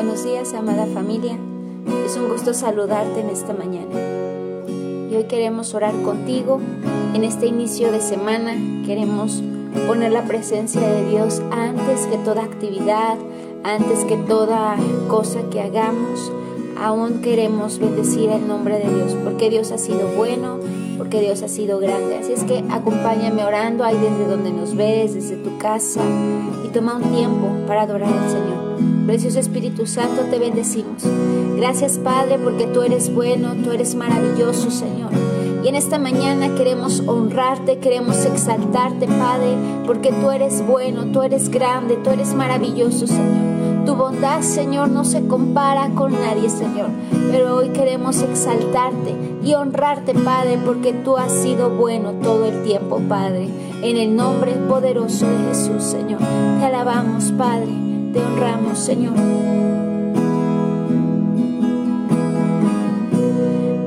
Buenos días, amada familia. Es un gusto saludarte en esta mañana. Y hoy queremos orar contigo en este inicio de semana. Queremos poner la presencia de Dios antes que toda actividad, antes que toda cosa que hagamos. Aún queremos bendecir el nombre de Dios, porque Dios ha sido bueno, porque Dios ha sido grande. Así es que acompáñame orando ahí desde donde nos ves, desde tu casa, y toma un tiempo para adorar al Señor. Precioso Espíritu Santo, te bendecimos. Gracias Padre porque tú eres bueno, tú eres maravilloso Señor. Y en esta mañana queremos honrarte, queremos exaltarte Padre, porque tú eres bueno, tú eres grande, tú eres maravilloso Señor. Tu bondad, Señor, no se compara con nadie, Señor. Pero hoy queremos exaltarte y honrarte, Padre, porque tú has sido bueno todo el tiempo, Padre. En el nombre poderoso de Jesús, Señor. Te alabamos, Padre honramos, Señor.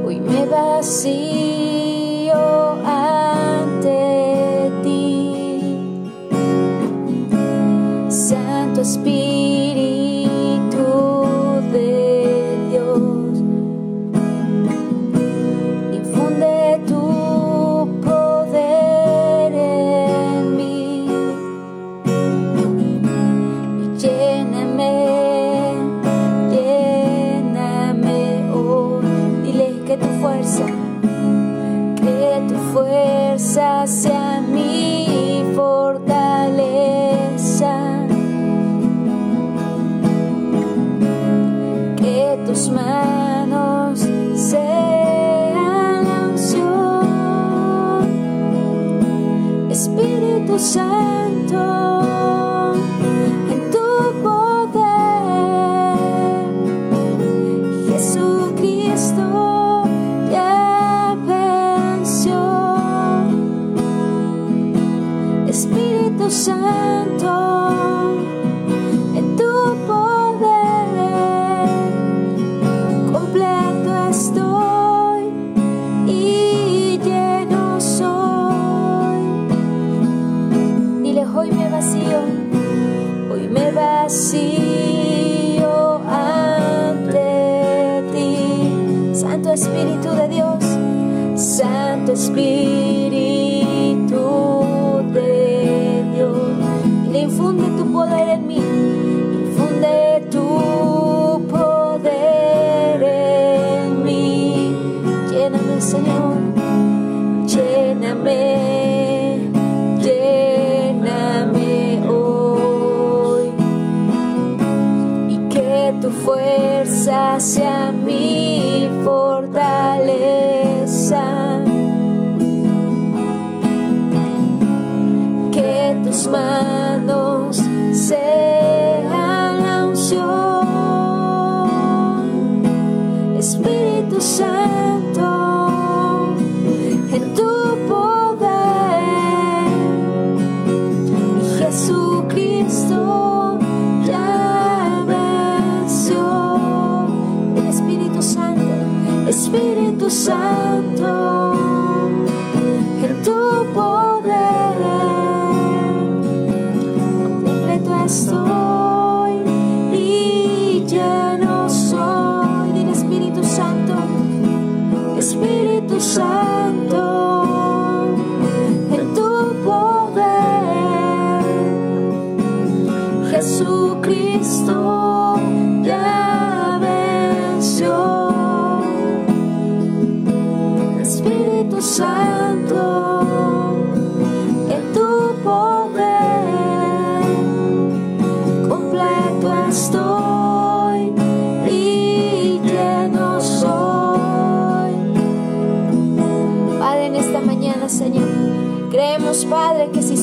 Hoy me vacío story.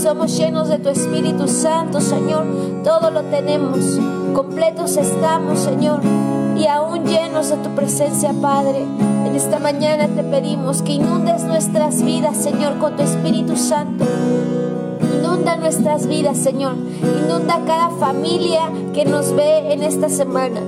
Somos llenos de tu Espíritu Santo, Señor, todo lo tenemos. Completos estamos, Señor, y aún llenos de tu presencia, Padre. En esta mañana te pedimos que inundes nuestras vidas, Señor, con tu Espíritu Santo. Inunda nuestras vidas, Señor. Inunda cada familia que nos ve en esta semana.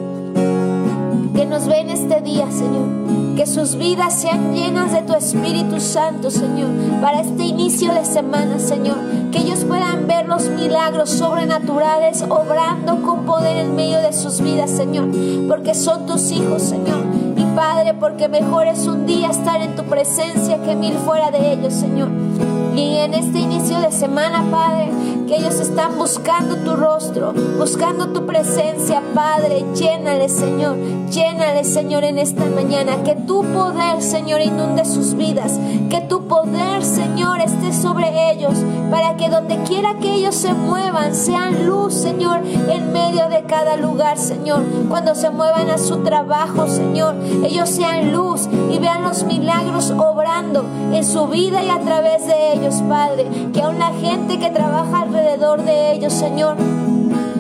Que nos ve en este día, Señor. Que sus vidas sean llenas de tu Espíritu Santo, Señor. Para este inicio de semana, Señor. Que ellos puedan ver los milagros sobrenaturales obrando con poder en medio de sus vidas, Señor, porque son tus hijos, Señor. Y Padre, porque mejor es un día estar en tu presencia que mil fuera de ellos, Señor. Y en este inicio de semana, Padre, que ellos están buscando tu rostro, buscando tu presencia, Padre, llénale, Señor, llénale, Señor, en esta mañana. Que tu poder, Señor, inunde sus vidas. Que tu poder, Señor, esté sobre ellos, para que donde quiera que ellos se muevan, sean luz, Señor, en medio de cada lugar, Señor. Cuando se muevan a su trabajo, Señor, ellos sean luz y vean los milagros obrando en su vida y a través de ellos, Padre. Que aún la gente que trabaja alrededor de ellos, Señor,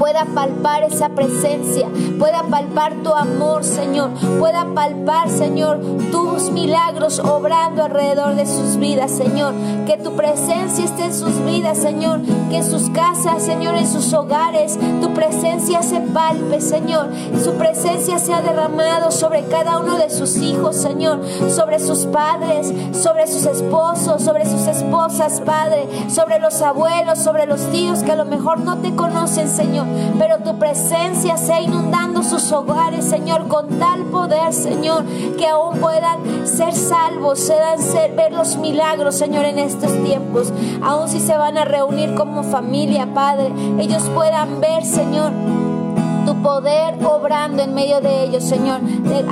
pueda palpar esa presencia, pueda palpar tu amor, Señor, pueda palpar, Señor, tus milagros obrando alrededor de sus vidas, Señor. Que tu presencia esté en sus vidas, Señor, que en sus casas, Señor, en sus hogares, tu presencia se palpe, Señor. Su presencia sea derramado sobre cada uno de sus hijos, Señor, sobre sus padres, sobre sus esposos, sobre sus esposas, Padre, sobre los abuelos, sobre los tíos que a lo mejor no te conocen, Señor pero tu presencia sea inundando sus hogares, Señor, con tal poder, Señor, que aún puedan ser salvos, puedan ser, ver los milagros, Señor, en estos tiempos. Aún si se van a reunir como familia, Padre, ellos puedan ver, Señor poder obrando en medio de ellos, Señor.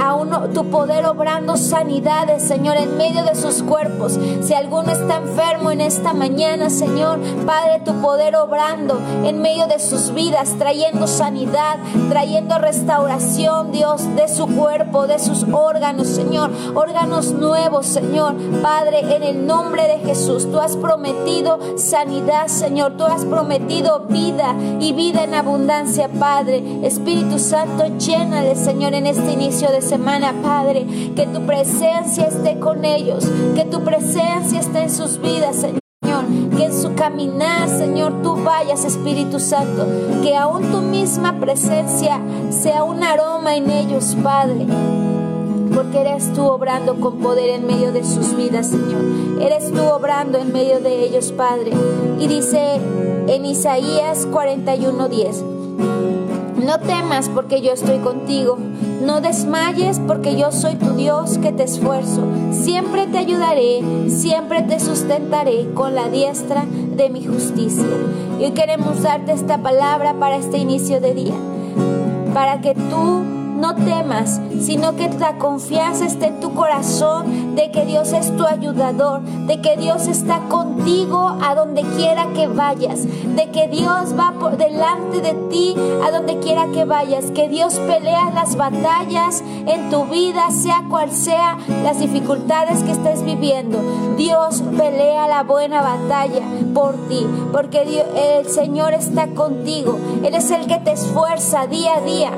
A tu poder obrando sanidades, Señor, en medio de sus cuerpos. Si alguno está enfermo en esta mañana, Señor, Padre, tu poder obrando en medio de sus vidas, trayendo sanidad, trayendo restauración, Dios, de su cuerpo, de sus órganos, Señor. Órganos nuevos, Señor. Padre, en el nombre de Jesús, tú has prometido sanidad, Señor. Tú has prometido vida y vida en abundancia, Padre. Espíritu Santo, llénale, Señor, en este inicio de semana, Padre. Que tu presencia esté con ellos, que tu presencia esté en sus vidas, Señor. Que en su caminar, Señor, tú vayas, Espíritu Santo. Que aún tu misma presencia sea un aroma en ellos, Padre porque eres tú obrando con poder en medio de sus vidas, Señor. Eres tú obrando en medio de ellos, Padre. Y dice en Isaías 41:10. No temas porque yo estoy contigo. No desmayes porque yo soy tu Dios que te esfuerzo. Siempre te ayudaré, siempre te sustentaré con la diestra de mi justicia. Y queremos darte esta palabra para este inicio de día. Para que tú no temas, sino que la confianza esté en tu corazón de que Dios es tu ayudador, de que Dios está contigo a donde quiera que vayas, de que Dios va por delante de ti a donde quiera que vayas, que Dios pelea las batallas en tu vida, sea cual sea las dificultades que estés viviendo. Dios pelea la buena batalla por ti, porque el Señor está contigo. Él es el que te esfuerza día a día.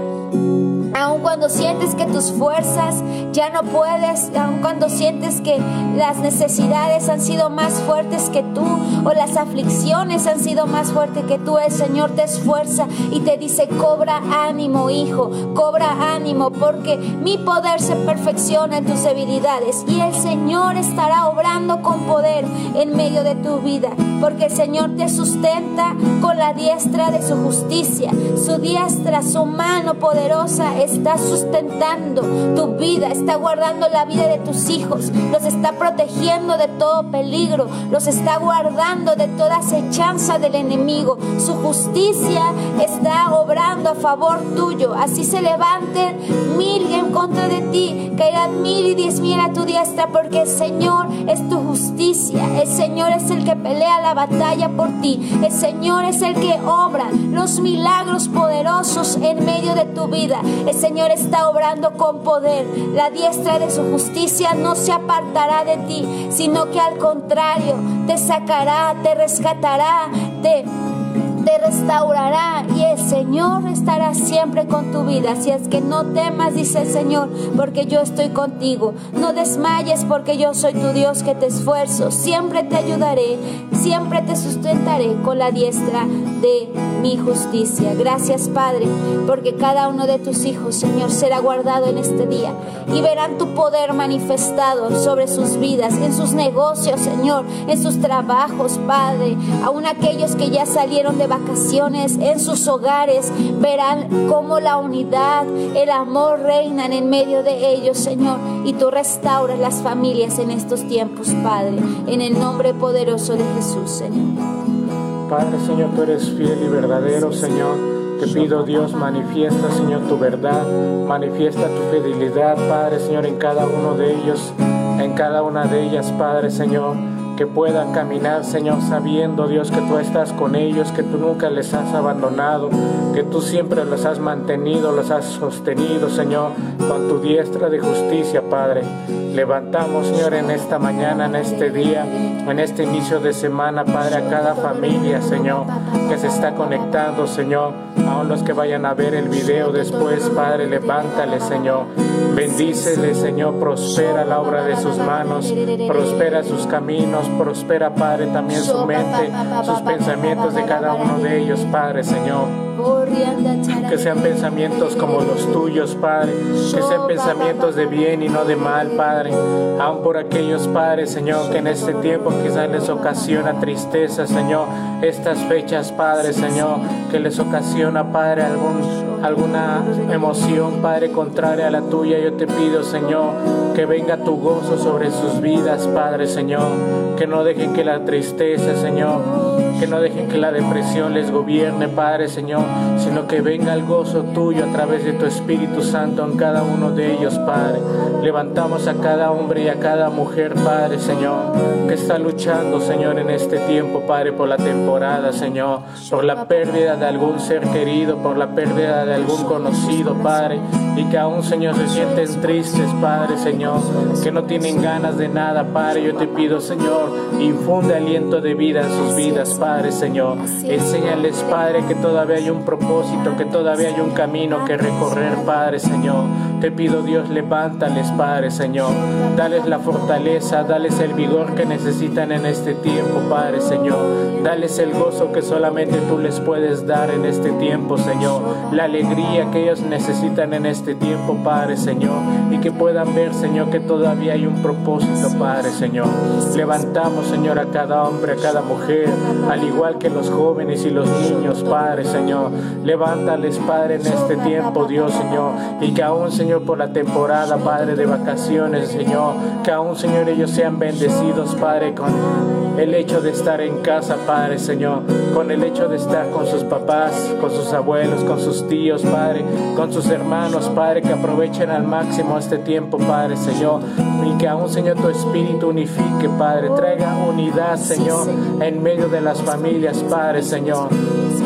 Aun cuando sientes que tus fuerzas ya no puedes, aun cuando sientes que las necesidades han sido más fuertes que tú o las aflicciones han sido más fuertes que tú, el Señor te esfuerza y te dice, cobra ánimo, hijo, cobra ánimo, porque mi poder se perfecciona en tus debilidades y el Señor estará obrando con poder en medio de tu vida, porque el Señor te sustenta con la diestra de su justicia, su diestra, su mano poderosa está sustentando tu vida, está guardando la vida de tus hijos, los está protegiendo de todo peligro, los está guardando de toda acechanza del enemigo. Su justicia está obrando a favor tuyo. Así se levanten mil en contra de ti, caerán mil y diez mil a tu diestra, porque el Señor es tu justicia. El Señor es el que pelea la batalla por ti. El Señor es el que obra los milagros poderosos en medio de tu vida. El Señor está obrando con poder. La diestra de su justicia no se apartará de ti, sino que al contrario te sacará, te rescatará, te restaurará y el Señor estará siempre con tu vida. Si es que no temas, dice el Señor, porque yo estoy contigo. No desmayes porque yo soy tu Dios que te esfuerzo. Siempre te ayudaré, siempre te sustentaré con la diestra de mi justicia. Gracias Padre, porque cada uno de tus hijos, Señor, será guardado en este día y verán tu poder manifestado sobre sus vidas, en sus negocios, Señor, en sus trabajos, Padre, aún aquellos que ya salieron de vacaciones vacaciones, en sus hogares, verán cómo la unidad, el amor reinan en medio de ellos, Señor, y tú restauras las familias en estos tiempos, Padre, en el nombre poderoso de Jesús, Señor. Padre, Señor, tú eres fiel y verdadero, Señor. Te pido, Dios, manifiesta, Señor, tu verdad, manifiesta tu fidelidad, Padre, Señor, en cada uno de ellos, en cada una de ellas, Padre, Señor que puedan caminar, Señor, sabiendo, Dios, que tú estás con ellos, que tú nunca les has abandonado, que tú siempre los has mantenido, los has sostenido, Señor, con tu diestra de justicia, Padre. Levantamos, Señor, en esta mañana, en este día, en este inicio de semana, Padre, a cada familia, Señor, que se está conectando, Señor, aún los que vayan a ver el video después, Padre, levántale, Señor. Bendícele, Señor, prospera la obra de sus manos, prospera sus caminos, prospera, Padre, también su mente, sus pensamientos de cada uno de ellos, Padre, Señor. Que sean pensamientos como los tuyos, Padre. Que sean pensamientos de bien y no de mal, Padre. Aún por aquellos, padres, Señor, que en este tiempo quizás les ocasiona tristeza, Señor. Estas fechas, Padre, Señor, que les ocasiona, Padre, alguna emoción, Padre, contraria a la tuya. Yo te pido, Señor, que venga tu gozo sobre sus vidas, Padre, Señor. Que no dejen que la tristeza, Señor, que no dejen que la depresión les gobierne, Padre, Señor sino que venga el gozo tuyo a través de tu Espíritu Santo en cada uno de ellos, Padre. Levantamos a cada hombre y a cada mujer, Padre, Señor, que está luchando, Señor, en este tiempo, Padre, por la temporada, Señor, por la pérdida de algún ser querido, por la pérdida de algún conocido, Padre, y que aún, Señor, se sienten tristes, Padre, Señor, que no tienen ganas de nada, Padre. Yo te pido, Señor, infunde aliento de vida en sus vidas, Padre, Señor. Enséñales, Padre, que todavía hay un propósito, que todavía hay un camino que recorrer, Padre Señor. Te pido Dios, levántales, Padre Señor. Dales la fortaleza, dales el vigor que necesitan en este tiempo, Padre Señor. Dales el gozo que solamente tú les puedes dar en este tiempo, Señor. La alegría que ellos necesitan en este tiempo, Padre Señor. Y que puedan ver, Señor, que todavía hay un propósito, Padre Señor. Levantamos, Señor, a cada hombre, a cada mujer, al igual que los jóvenes y los niños, Padre Señor. Levántales, Padre, en este tiempo, Dios, Señor. Y que aún, Señor, por la temporada, Padre, de vacaciones, Señor. Que aún, Señor, ellos sean bendecidos, Padre, con el hecho de estar en casa, Padre, Señor. Con el hecho de estar con sus papás, con sus abuelos, con sus tíos, Padre. Con sus hermanos, Padre, que aprovechen al máximo este tiempo, Padre, Señor. Y que aún, Señor, tu espíritu unifique, Padre. Traiga unidad, Señor, en medio de las familias, Padre, Señor.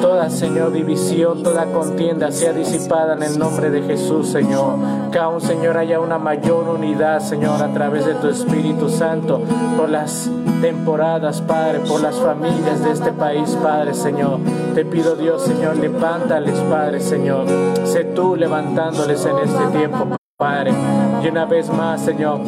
Toda, Señor, división toda contienda sea disipada en el nombre de Jesús, Señor. Que aún, Señor, haya una mayor unidad, Señor, a través de tu Espíritu Santo, por las temporadas, Padre, por las familias de este país, Padre, Señor. Te pido, Dios, Señor, levántales, Padre, Señor. Sé tú levantándoles en este tiempo, Padre. Y una vez más, Señor.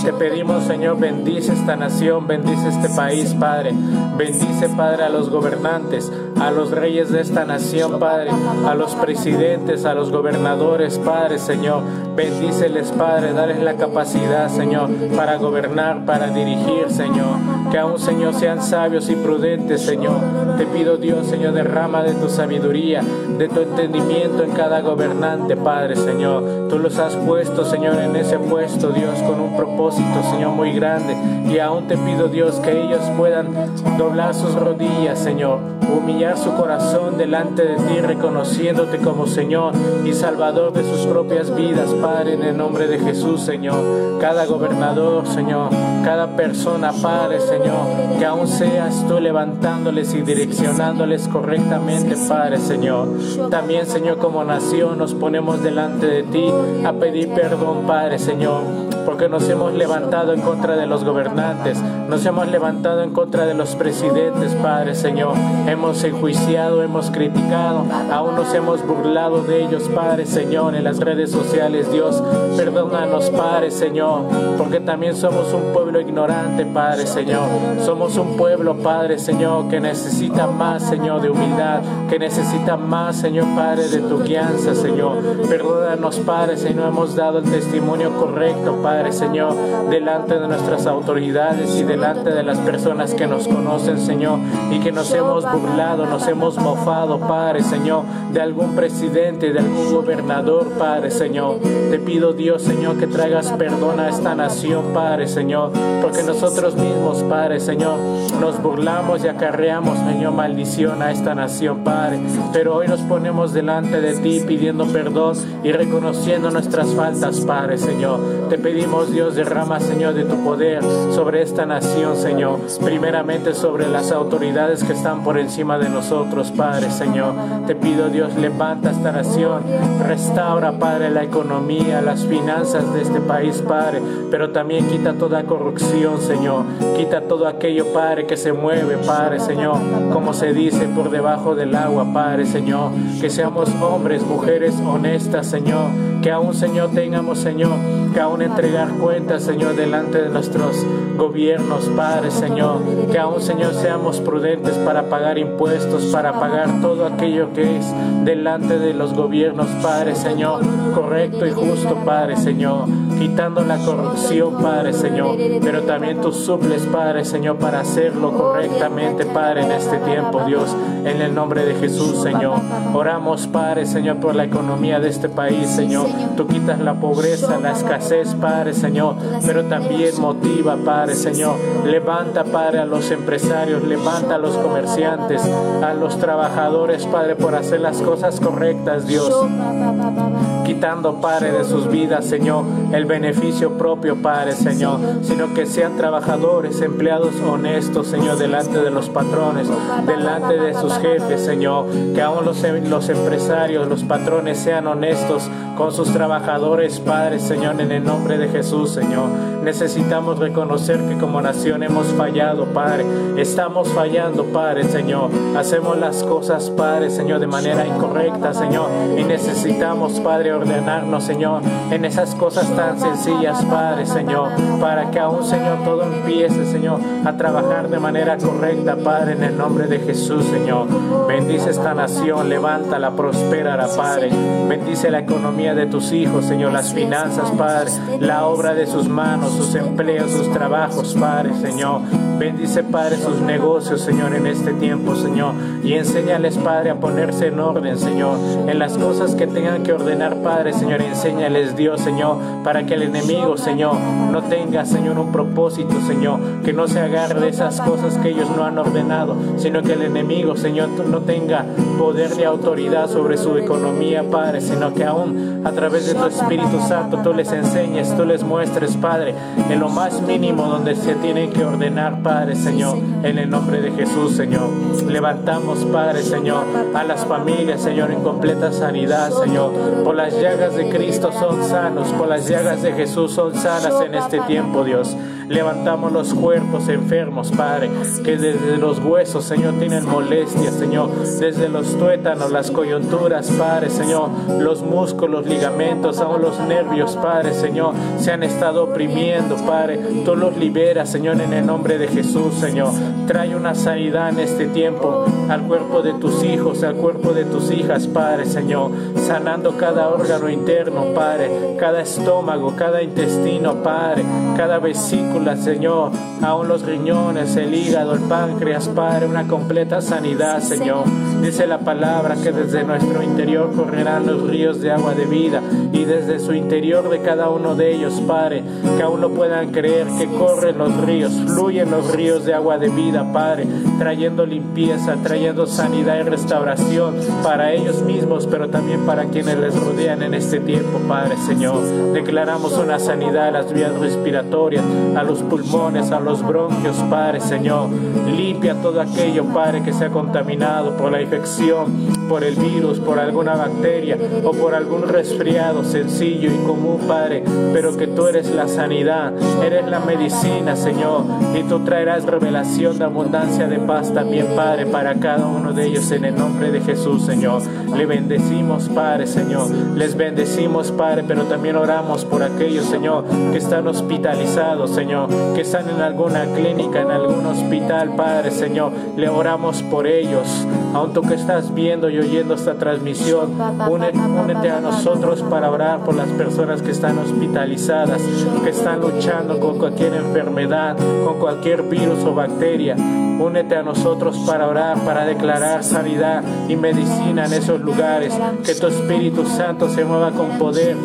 Te pedimos, Señor, bendice esta nación, bendice este país, Padre. Bendice, Padre, a los gobernantes, a los reyes de esta nación, Padre, a los presidentes, a los gobernadores, Padre, Señor. Bendíceles, Padre, dales la capacidad, Señor, para gobernar, para dirigir, Señor. Que aún, Señor, sean sabios y prudentes, Señor. Te pido, Dios, Señor, derrama de tu sabiduría, de tu entendimiento en cada gobernante, Padre, Señor. Tú los has puesto, Señor, en ese puesto, Dios, con un propósito, Señor, muy grande. Y aún te pido, Dios, que ellos puedan doblar sus rodillas, Señor, humillar su corazón delante de ti, reconociéndote como Señor y Salvador de sus propias vidas, Padre, en el nombre de Jesús, Señor. Cada gobernador, Señor, cada persona, Padre, Señor, que aún seas tú levantándoles y direccionándoles correctamente, Padre, Señor. También, Señor, como nación nos ponemos delante de ti a pedir perdón, Padre, Señor porque nos hemos levantado en contra de los gobernantes, nos hemos levantado en contra de los presidentes, Padre Señor. Hemos enjuiciado, hemos criticado, aún nos hemos burlado de ellos, Padre Señor, en las redes sociales, Dios. Perdónanos, Padre Señor, porque también somos un pueblo ignorante, Padre Señor. Somos un pueblo, Padre Señor, que necesita más, Señor, de humildad, que necesita más, Señor, Padre, de tu guianza, Señor. Perdónanos, Padre, si no hemos dado el testimonio correcto, Padre Padre Señor, delante de nuestras autoridades y delante de las personas que nos conocen, Señor, y que nos hemos burlado, nos hemos mofado, Padre Señor, de algún presidente, de algún gobernador, Padre Señor. Te pido, Dios, Señor, que traigas perdón a esta nación, Padre Señor, porque nosotros mismos, Padre Señor, nos burlamos y acarreamos, Señor, maldición a esta nación, Padre. Pero hoy nos ponemos delante de ti pidiendo perdón y reconociendo nuestras faltas, Padre Señor. Te pedimos, Dios, derrama, Señor, de tu poder sobre esta nación, Señor. Primeramente sobre las autoridades que están por encima de nosotros, Padre Señor. Te pido, Dios, levanta esta nación, restaura, Padre, la economía, las finanzas de este país, Padre, pero también quita toda corrupción, Señor. Quita todo aquello, Padre, que se mueve, Padre, Señor, como se dice, por debajo del agua, Padre, Señor. Que seamos hombres, mujeres honestas, Señor. Que aún, Señor, tengamos, Señor, que aún entregar cuentas, Señor, delante de nuestros gobiernos, Padre, Señor. Que aún, Señor, seamos prudentes para pagar impuestos, para pagar todo aquello que es delante de los gobiernos, Padre, Señor. Correcto y justo, Padre, Señor. Quitando la corrupción, Padre, Señor. Pero también tú suples, Padre, Señor, para hacerlo correctamente, Padre, en este tiempo, Dios. En el nombre de Jesús, Señor. Oramos, Padre, Señor, por la economía de este país, Señor. Tú quitas la pobreza, la escasez, Padre, Señor. Pero también motiva, Padre, Señor. Levanta, Padre, a los empresarios, levanta a los comerciantes, a los trabajadores, Padre, por hacer las cosas correctas, Dios quitando, Padre, de sus vidas, Señor, el beneficio propio, Padre, Señor, sino que sean trabajadores, empleados honestos, Señor, delante de los patrones, delante de sus jefes, Señor, que aún los, los empresarios, los patrones sean honestos con sus trabajadores, Padre, Señor, en el nombre de Jesús, Señor. Necesitamos reconocer que como nación hemos fallado, Padre. Estamos fallando, Padre, Señor. Hacemos las cosas, Padre, Señor, de manera incorrecta, Señor. Y necesitamos, Padre, ordenarnos, Señor, en esas cosas tan sencillas, Padre, Señor, para que aún, Señor, todo empiece, Señor, a trabajar de manera correcta, Padre, en el nombre de Jesús, Señor. Bendice esta nación, levántala, prospérala, Padre. Bendice la economía de tus hijos, Señor, las finanzas, Padre, la obra de sus manos, sus empleos, sus trabajos, Padre, Señor. Bendice, Padre, sus negocios, Señor, en este tiempo, Señor. Y enséñales, Padre, a ponerse en orden, Señor, en las cosas que tengan que ordenar, Padre, Señor. Enséñales, Dios, Señor, para que el enemigo, Señor, no tenga, Señor, un propósito, Señor, que no se agarre de esas cosas que ellos no han ordenado, sino que el enemigo, Señor, no tenga poder de autoridad sobre su economía, Padre, sino que aún a través de tu Espíritu Santo tú les enseñes, tú les muestres, Padre, en lo más mínimo donde se tienen que ordenar, Padre, Señor, en el nombre de Jesús, Señor. Levantamos, Padre, Señor, a las familias, Señor, en completa sanidad, Señor. Por las llagas de Cristo son sanos, por las llagas de Jesús son sanas en este tiempo, Dios. Levantamos los cuerpos enfermos, Padre, que desde los huesos, Señor, tienen molestias, Señor. Desde los tuétanos, las coyunturas, Padre, Señor, los músculos, ligamentos, aún los nervios, Padre, Señor, se han estado oprimiendo, Padre. Tú los liberas, Señor, en el nombre de Jesús, Señor. Trae una sanidad en este tiempo al cuerpo de tus hijos, al cuerpo de tus hijas, Padre, Señor. Sanando cada órgano interno, Padre, cada estómago, cada intestino, Padre, cada vesícula, Señor. Aún los riñones, el hígado, el páncreas, Padre, una completa sanidad, Señor. Dice la palabra que desde nuestro interior correrán los ríos de agua de vida y desde su interior de cada uno de ellos, Padre, que aún no puedan creer que corren los ríos, fluyen los ríos de agua de vida, Padre, trayendo limpieza, trayendo sanidad y restauración para ellos mismos, pero también para quienes les rodean en este tiempo, Padre Señor. Declaramos una sanidad a las vías respiratorias, a los pulmones, a los bronquios, Padre Señor. Limpia todo aquello, Padre, que se ha contaminado por la infección, por el virus, por alguna bacteria o por algún resfriado sencillo y común, Padre, pero que tú eres la sanidad, eres la medicina, Señor, y tú traerás revelación de abundancia de paz también, Padre, para cada uno de ellos en el nombre de Jesús, Señor. Le bendecimos, Padre, Señor. Les bendecimos, Padre, pero también oramos por aquellos, Señor, que están hospitalizados, Señor, que están en alguna clínica, en algún hospital, Padre, Señor. Le oramos por ellos. Aún tú que estás viendo y oyendo esta transmisión, únete a nosotros para orar por las personas que están hospitalizadas, que están luchando con cualquier enfermedad, con cualquier virus o bacteria. Únete a nosotros para orar, para declarar sanidad y medicina en esos lugares. Que tu Espíritu Santo se mueva con poder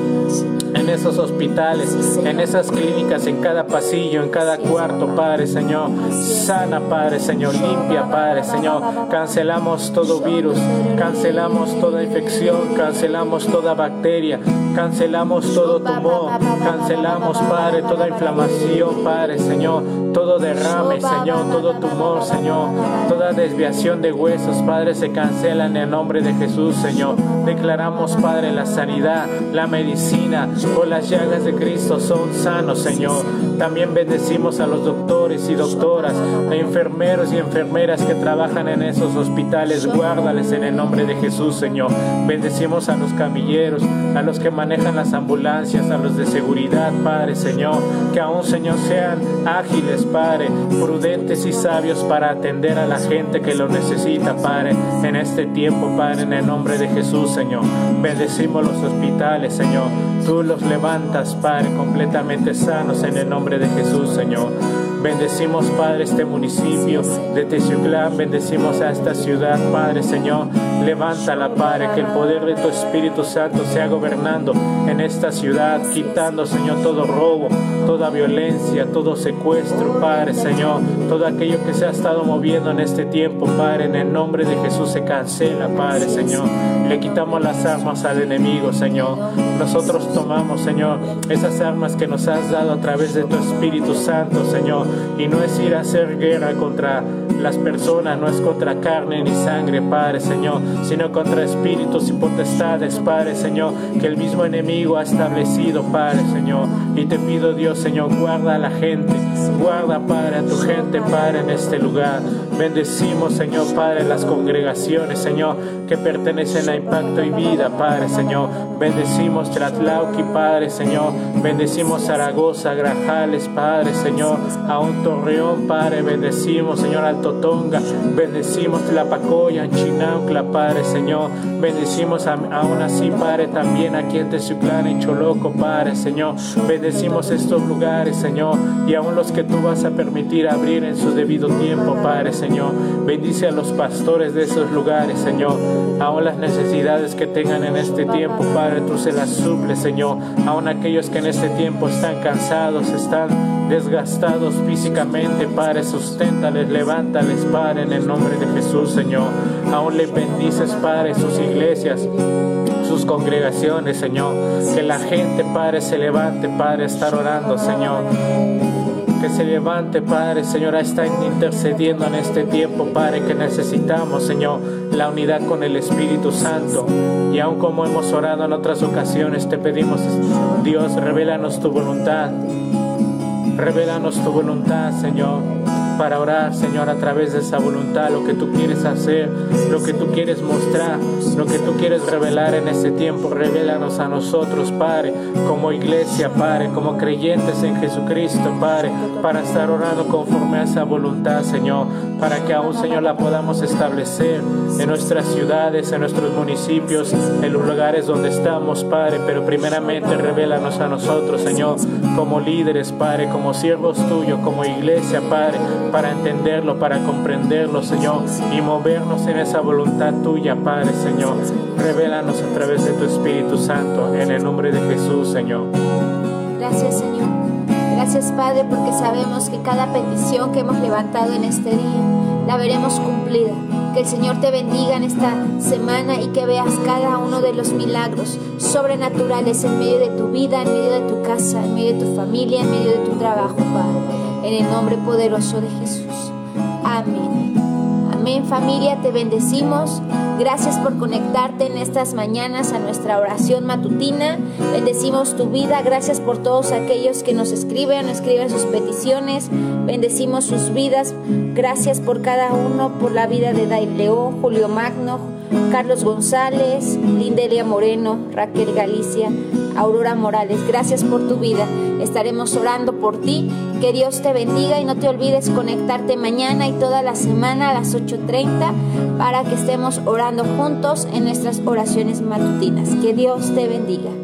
en esos hospitales, en esas clínicas, en cada pasillo, en cada cuarto, Padre Señor. Sana, Padre Señor, limpia, Padre Señor. Cancelamos todo virus, cancelamos toda infección, cancelamos toda bacteria, cancelamos todo tumor, cancelamos, Padre, toda inflamación, Padre Señor, todo derrame, Señor, todo tumor, Señor, toda desviación de huesos, Padre, se cancela en el nombre de Jesús, Señor. Declaramos, Padre, la sanidad, la medicina, por las llagas de Cristo son sanos, Señor. También bendecimos a los doctores y doctoras, a enfermeros y enfermeras que trabajan en esos hospitales. Guárdales en el nombre de Jesús, Señor. Bendecimos a los camilleros, a los que manejan las ambulancias, a los de seguridad, Padre, Señor. Que aún, Señor, sean ágiles, Padre, prudentes y sabios para atender a la gente que lo necesita, Padre, en este tiempo, Padre, en el nombre de Jesús, Señor. Bendecimos los hospitales, Señor. Tú los levantas, Padre, completamente sanos en el nombre de Jesús, Señor. Bendecimos, Padre, este municipio de Teciuclán. Bendecimos a esta ciudad, Padre, Señor. Levántala, Padre, que el poder de tu Espíritu Santo sea gobernando en esta ciudad, quitando, Señor, todo robo, toda violencia, todo secuestro, Padre, Señor. Todo aquello que se ha estado moviendo en este tiempo, Padre, en el nombre de Jesús se cancela, Padre, Señor. Le quitamos las armas al enemigo, Señor. Nosotros tomamos, Señor, esas armas que nos has dado a través de tu Espíritu Santo, Señor. Y no es ir a hacer guerra contra las personas, no es contra carne ni sangre, Padre, Señor, sino contra espíritus y potestades, Padre, Señor, que el mismo enemigo ha establecido, Padre, Señor. Y te pido, Dios, Señor, guarda a la gente, guarda, Padre, a tu gente, Padre, en este lugar. Bendecimos, Señor, Padre, las congregaciones, Señor, que pertenecen a Impacto y Vida, Padre, Señor. Bendecimos Tratlauqui, Padre, Señor. Bendecimos Zaragoza, Grajales, Padre, Señor. A un Torreón, Padre, bendecimos, Señor, Alto Tonga. Bendecimos Tlapacoya, Chinaucla, Padre, Señor. Bendecimos aún así, Padre, también aquí en Teciuclán, en Choloco, Padre, Señor. Bendecimos estos lugares, Señor, y aún los que tú vas a permitir abrir en su debido tiempo, Padre, Señor. Bendice a los pastores de esos lugares, Señor. Aún las necesidades que tengan en este tiempo, Padre, tú se las suples, Señor. Aún aquellos que en este tiempo están cansados, están desgastados físicamente, Padre, susténtales, levántales, Padre, en el nombre de Jesús, Señor. Aún le bendices, Padre, sus iglesias sus congregaciones, Señor. Que la gente, Padre, se levante, Padre, a estar orando, Señor que se levante, Padre, Señor, a estar intercediendo en este tiempo, Padre, que necesitamos, Señor, la unidad con el Espíritu Santo. Y aun como hemos orado en otras ocasiones, te pedimos, Dios, revelanos tu voluntad. Revelanos tu voluntad, Señor para orar, Señor, a través de esa voluntad, lo que tú quieres hacer, lo que tú quieres mostrar, lo que tú quieres revelar en este tiempo. Revélanos a nosotros, Padre, como iglesia, Padre, como creyentes en Jesucristo, Padre, para estar orando conforme a esa voluntad, Señor, para que aún, Señor, la podamos establecer en nuestras ciudades, en nuestros municipios, en los lugares donde estamos, Padre, pero primeramente revélanos a nosotros, Señor, como líderes, Padre, como siervos tuyos, como iglesia, Padre, para entenderlo, para comprenderlo, Señor, y movernos en esa voluntad tuya, Padre, Señor. Revélanos a través de tu Espíritu Santo, en el nombre de Jesús, Señor. Gracias, Señor. Gracias, Padre, porque sabemos que cada petición que hemos levantado en este día la veremos cumplida. Que el Señor te bendiga en esta semana y que veas cada uno de los milagros sobrenaturales en medio de tu vida, en medio de tu casa, en medio de tu familia, en medio de tu trabajo, Padre en el nombre poderoso de Jesús. Amén. Amén familia, te bendecimos. Gracias por conectarte en estas mañanas a nuestra oración matutina. Bendecimos tu vida. Gracias por todos aquellos que nos escriben, escriben sus peticiones. Bendecimos sus vidas. Gracias por cada uno, por la vida de León, Julio Magno, Carlos González, Lindelia Moreno, Raquel Galicia, Aurora Morales. Gracias por tu vida. Estaremos orando por ti. Que Dios te bendiga y no te olvides conectarte mañana y toda la semana a las 8.30 para que estemos orando juntos en nuestras oraciones matutinas. Que Dios te bendiga.